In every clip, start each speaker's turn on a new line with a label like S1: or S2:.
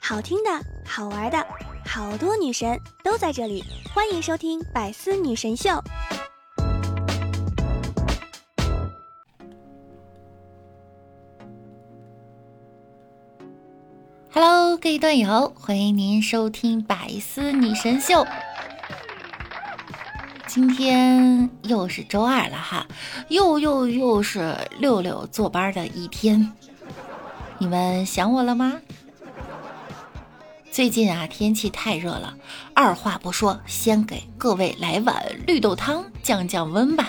S1: 好听的，好玩的，好多女神都在这里，欢迎收听《百思女神秀》。
S2: Hello，各位段友，欢迎您收听《百思女神秀》。今天又是周二了哈，又又又是六六坐班的一天。你们想我了吗？最近啊，天气太热了，二话不说，先给各位来碗绿豆汤降降温吧。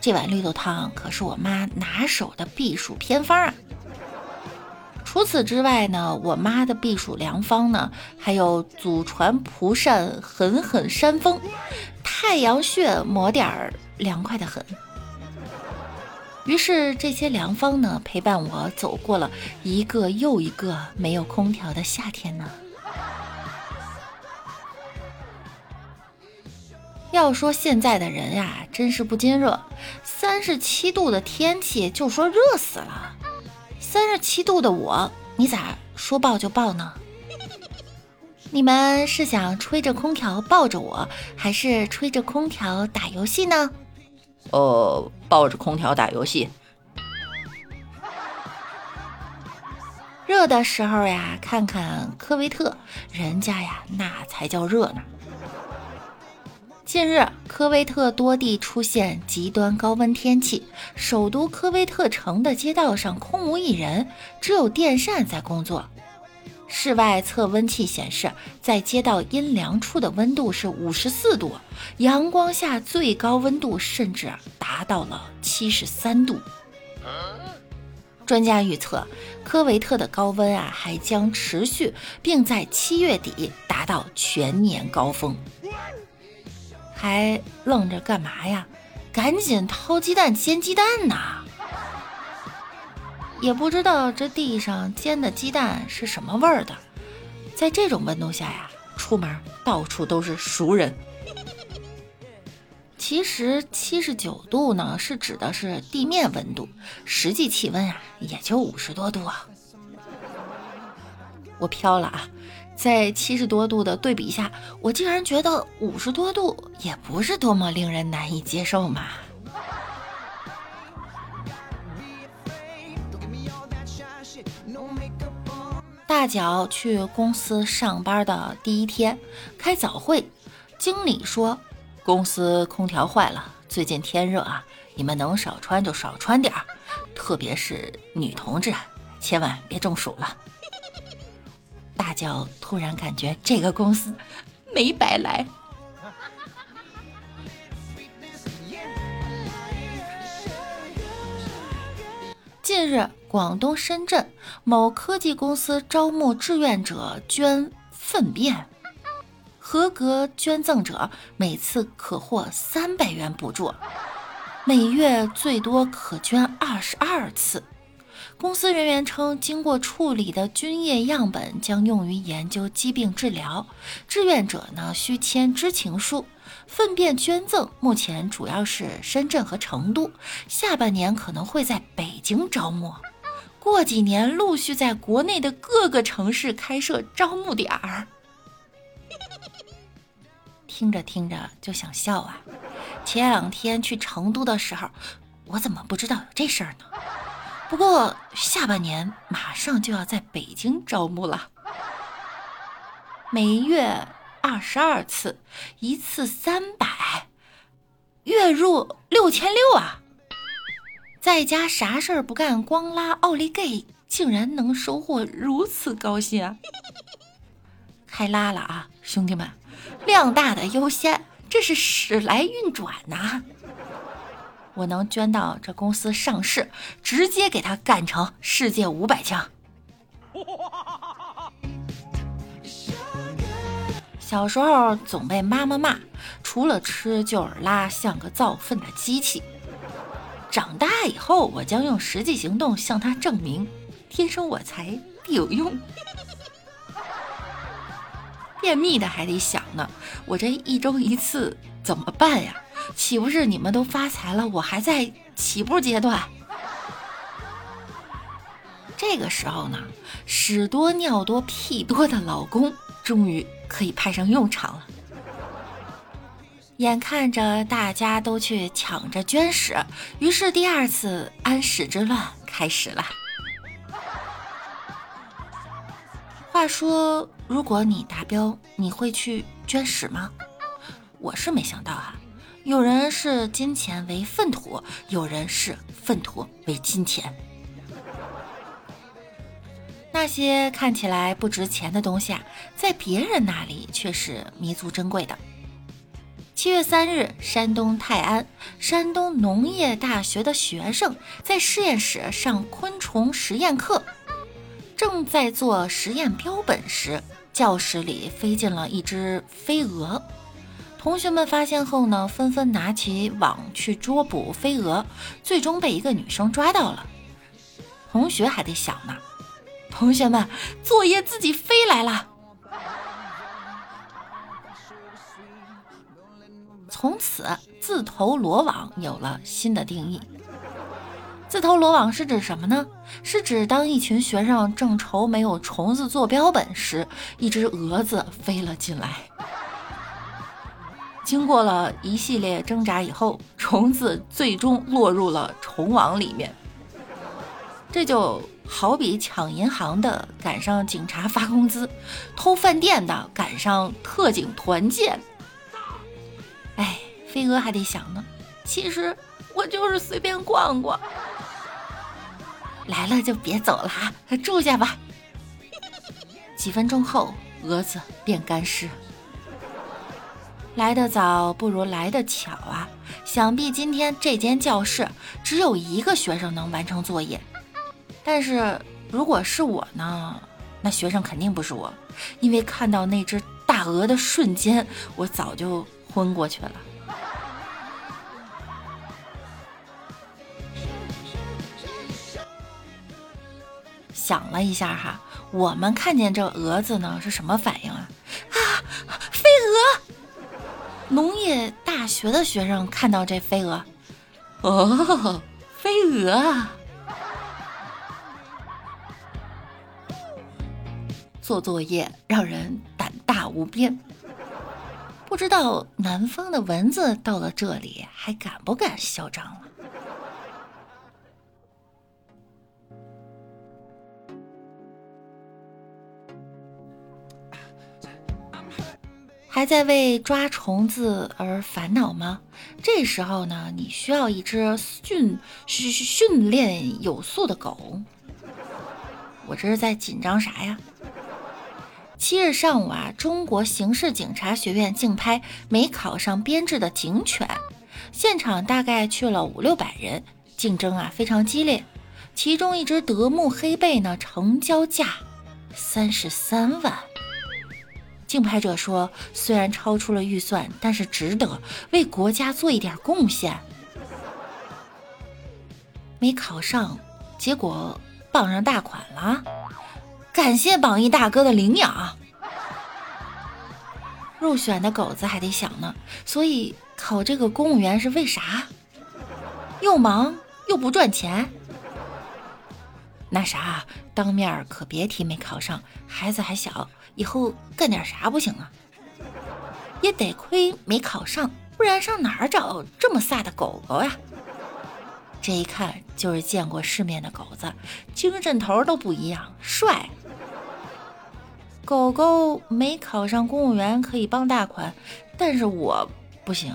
S2: 这碗绿豆汤可是我妈拿手的避暑偏方啊。除此之外呢，我妈的避暑良方呢，还有祖传蒲扇狠狠扇风，太阳穴抹点儿凉快的很。于是这些良方呢，陪伴我走过了一个又一个没有空调的夏天呢。要说现在的人呀，真是不禁热，三十七度的天气就说热死了。三十七度的我，你咋说抱就抱呢？你们是想吹着空调抱着我，还是吹着空调打游戏呢？
S3: 呃，抱着空调打游戏。
S2: 热的时候呀，看看科威特，人家呀那才叫热呢。近日，科威特多地出现极端高温天气，首都科威特城的街道上空无一人，只有电扇在工作。室外测温器显示，在街道阴凉处的温度是五十四度，阳光下最高温度甚至达到了七十三度。专家预测，科维特的高温啊还将持续，并在七月底达到全年高峰。还愣着干嘛呀？赶紧掏鸡蛋煎鸡蛋呐！也不知道这地上煎的鸡蛋是什么味儿的。在这种温度下呀，出门到处都是熟人。其实七十九度呢，是指的是地面温度，实际气温啊也就五十多度啊。我飘了啊！在七十多度的对比下，我竟然觉得五十多度也不是多么令人难以接受嘛。大脚去公司上班的第一天，开早会，经理说公司空调坏了，最近天热啊，你们能少穿就少穿点儿，特别是女同志，千万别中暑了。大脚突然感觉这个公司没白来。近日，广东深圳某科技公司招募志愿者捐粪便，合格捐赠者每次可获三百元补助，每月最多可捐二十二次。公司人员称，经过处理的菌液样本将用于研究疾病治疗。志愿者呢需签知情书。粪便捐赠目前主要是深圳和成都，下半年可能会在北京招募，过几年陆续在国内的各个城市开设招募点儿。听着听着就想笑啊！前两天去成都的时候，我怎么不知道有这事儿呢？不过下半年马上就要在北京招募了，每月二十二次，一次三百，月入六千六啊！在家啥事儿不干，光拉奥利给，竟然能收获如此高薪啊！开拉了啊，兄弟们，量大的优先，这是时来运转呐！我能捐到这公司上市，直接给他干成世界五百强。哇小时候总被妈妈骂，除了吃就是拉，像个造粪的机器。长大以后，我将用实际行动向他证明：天生我材必有用。便秘的还得想呢，我这一周一次怎么办呀？岂不是你们都发财了，我还在起步阶段？这个时候呢，屎多尿多屁多的老公终于可以派上用场了。眼看着大家都去抢着捐屎，于是第二次安屎之乱开始了。话说，如果你达标，你会去捐屎吗？我是没想到啊，有人视金钱为粪土，有人视粪土为金钱。那些看起来不值钱的东西啊，在别人那里却是弥足珍贵的。七月三日，山东泰安山东农业大学的学生在实验室上昆虫实验课，正在做实验标本时，教室里飞进了一只飞蛾。同学们发现后呢，纷纷拿起网去捉捕飞蛾，最终被一个女生抓到了。同学还得想呢，同学们，作业自己飞来了。从此，自投罗网有了新的定义。自投罗网是指什么呢？是指当一群学生正愁没有虫子做标本时，一只蛾子飞了进来。经过了一系列挣扎以后，虫子最终落入了虫网里面。这就好比抢银行的赶上警察发工资，偷饭店的赶上特警团建。哎，飞蛾还得想呢。其实我就是随便逛逛，来了就别走了哈，住下吧。几分钟后，蛾子便干尸。来得早不如来得巧啊！想必今天这间教室只有一个学生能完成作业，但是如果是我呢？那学生肯定不是我，因为看到那只大鹅的瞬间，我早就。昏过去了。想了一下哈，我们看见这蛾子呢是什么反应啊？啊，飞蛾！农业大学的学生看到这飞蛾，哦，飞蛾啊！做作业让人胆大无边。不知道南方的蚊子到了这里还敢不敢嚣张了？还在为抓虫子而烦恼吗？这时候呢，你需要一只训训训练有素的狗。我这是在紧张啥呀？七日上午啊，中国刑事警察学院竞拍没考上编制的警犬，现场大概去了五六百人，竞争啊非常激烈。其中一只德牧黑背呢，成交价三十三万。竞拍者说，虽然超出了预算，但是值得为国家做一点贡献。没考上，结果傍上大款了。感谢榜一大哥的领养，入选的狗子还得想呢，所以考这个公务员是为啥？又忙又不赚钱，那啥，当面可别提没考上，孩子还小，以后干点啥不行啊？也得亏没考上，不然上哪儿找这么飒的狗狗呀？这一看就是见过世面的狗子，精神头都不一样，帅。狗狗没考上公务员可以傍大款，但是我不行。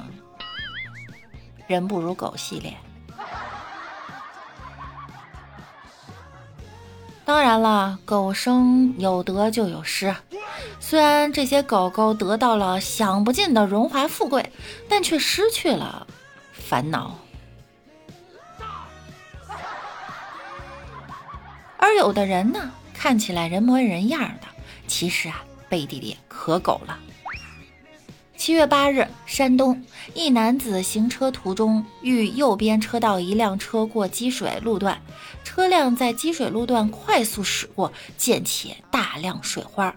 S2: 人不如狗系列。当然了，狗生有得就有失。虽然这些狗狗得到了享不尽的荣华富贵，但却失去了烦恼。而有的人呢，看起来人模人样的。其实啊，背地里可狗了。七月八日，山东一男子行车途中遇右边车道一辆车过积水路段，车辆在积水路段快速驶过，溅起大量水花。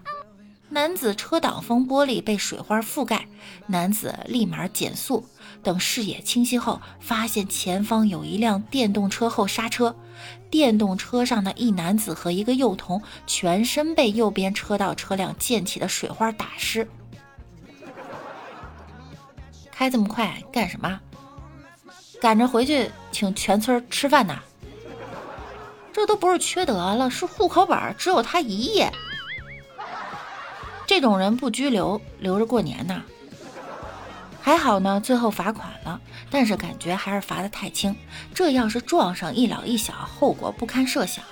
S2: 男子车挡风玻璃被水花覆盖，男子立马减速，等视野清晰后，发现前方有一辆电动车后刹车，电动车上的一男子和一个幼童全身被右边车道车辆溅起的水花打湿。开这么快干什么？赶着回去请全村吃饭呢？这都不是缺德了，是户口本只有他一页。这种人不拘留，留着过年呢。还好呢，最后罚款了，但是感觉还是罚的太轻。这要是撞上一老一小，后果不堪设想。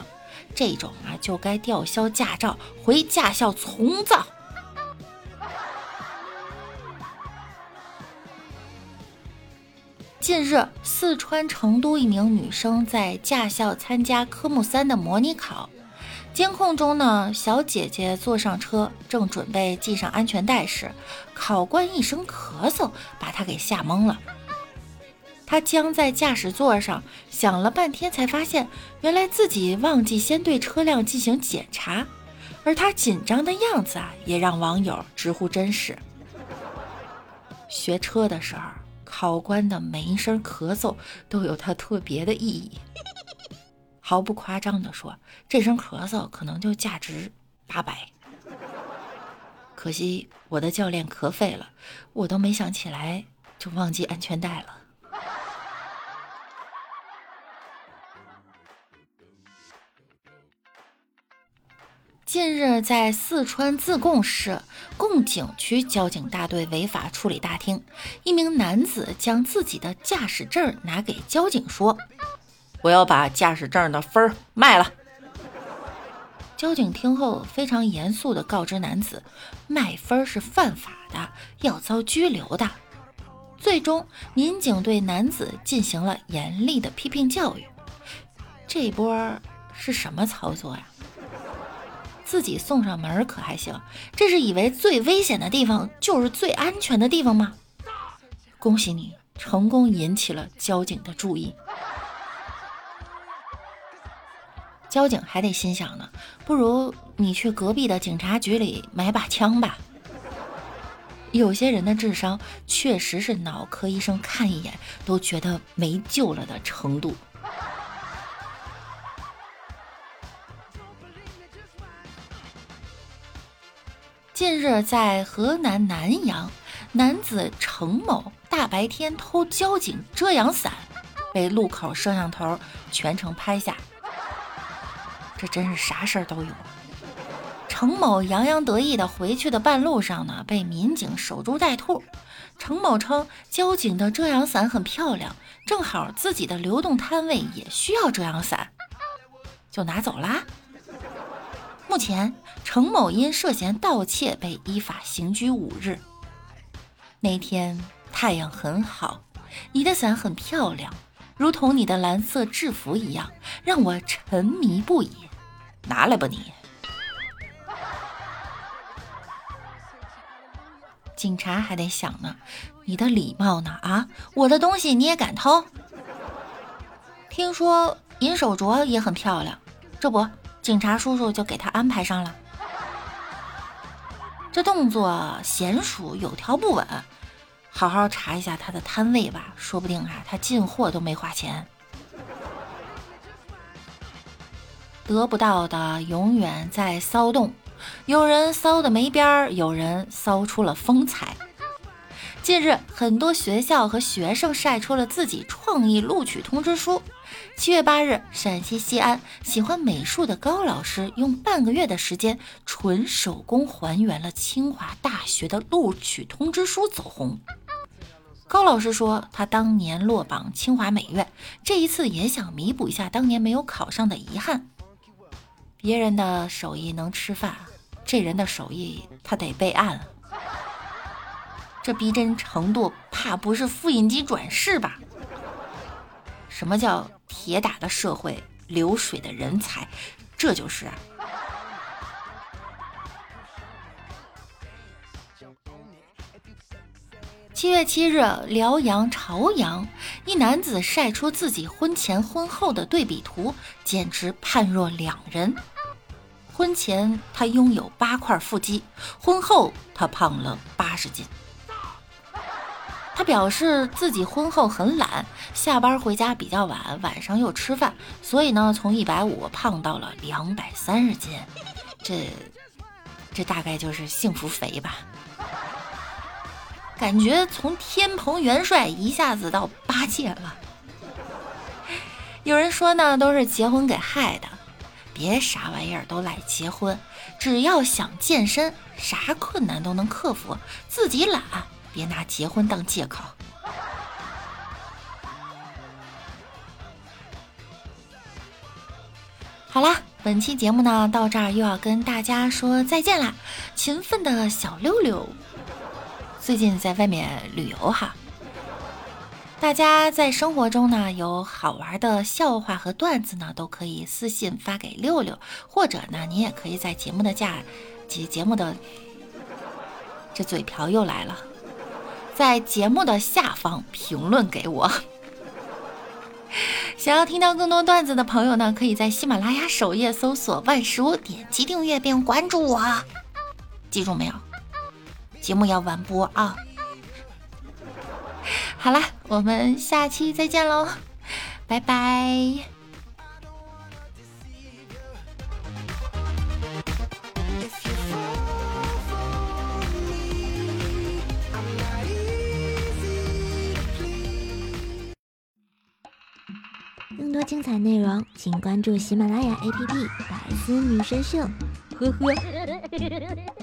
S2: 这种啊，就该吊销驾照，回驾校重造。近日，四川成都一名女生在驾校参加科目三的模拟考。监控中呢，小姐姐坐上车，正准备系上安全带时，考官一声咳嗽，把她给吓懵了。她僵在驾驶座上，想了半天，才发现原来自己忘记先对车辆进行检查，而她紧张的样子啊，也让网友直呼真实。学车的时候，考官的每一声咳嗽都有它特别的意义。毫不夸张地说，这声咳嗽可能就价值八百。可惜我的教练咳废了，我都没想起来就忘记安全带了。近日，在四川自贡市贡井区交警大队违法处理大厅，一名男子将自己的驾驶证拿给交警说。
S3: 我要把驾驶证的分儿卖了。
S2: 交警听后非常严肃地告知男子，卖分是犯法的，要遭拘留的。最终，民警对男子进行了严厉的批评教育。这波是什么操作呀？自己送上门可还行？这是以为最危险的地方就是最安全的地方吗？恭喜你，成功引起了交警的注意。交警还得心想呢，不如你去隔壁的警察局里买把枪吧。有些人的智商确实是脑科医生看一眼都觉得没救了的程度。近日，在河南南阳，男子程某大白天偷交警遮阳伞，被路口摄像头全程拍下。这真是啥事儿都有。程某洋洋得意的回去的半路上呢，被民警守株待兔。程某称，交警的遮阳伞很漂亮，正好自己的流动摊位也需要遮阳伞，就拿走啦。目前，程某因涉嫌盗窃被依法刑拘五日。那天太阳很好，你的伞很漂亮，如同你的蓝色制服一样，让我沉迷不已。
S3: 拿来吧你！
S2: 警察还得想呢，你的礼貌呢？啊，我的东西你也敢偷？听说银手镯也很漂亮，这不，警察叔叔就给他安排上了。这动作娴熟有条不紊，好好查一下他的摊位吧，说不定啊，他进货都没花钱。得不到的永远在骚动，有人骚的没边儿，有人骚出了风采。近日，很多学校和学生晒出了自己创意录取通知书。七月八日，陕西西安喜欢美术的高老师用半个月的时间，纯手工还原了清华大学的录取通知书，走红。高老师说，他当年落榜清华美院，这一次也想弥补一下当年没有考上的遗憾。别人的手艺能吃饭，这人的手艺他得备案。这逼真程度，怕不是复印机转世吧？什么叫铁打的社会，流水的人才？这就是。啊七月七日，辽阳朝阳，一男子晒出自己婚前婚后的对比图，简直判若两人。婚前他拥有八块腹肌，婚后他胖了八十斤。他表示自己婚后很懒，下班回家比较晚，晚上又吃饭，所以呢，从一百五胖到了两百三十斤。这，这大概就是幸福肥吧？感觉从天蓬元帅一下子到八戒了。有人说呢，都是结婚给害的，别啥玩意儿都赖结婚，只要想健身，啥困难都能克服，自己懒。别拿结婚当借口。好啦，本期节目呢到这儿又要跟大家说再见啦。勤奋的小六六最近在外面旅游哈，大家在生活中呢有好玩的笑话和段子呢，都可以私信发给六六，或者呢你也可以在节目的架节节目的这嘴瓢又来了。在节目的下方评论给我。想要听到更多段子的朋友呢，可以在喜马拉雅首页搜索“万叔”，点击订阅并关注我。记住没有？节目要完播啊！好啦，我们下期再见喽，拜拜。
S1: 更多精彩内容，请关注喜马拉雅 APP《百思女神秀》。呵呵。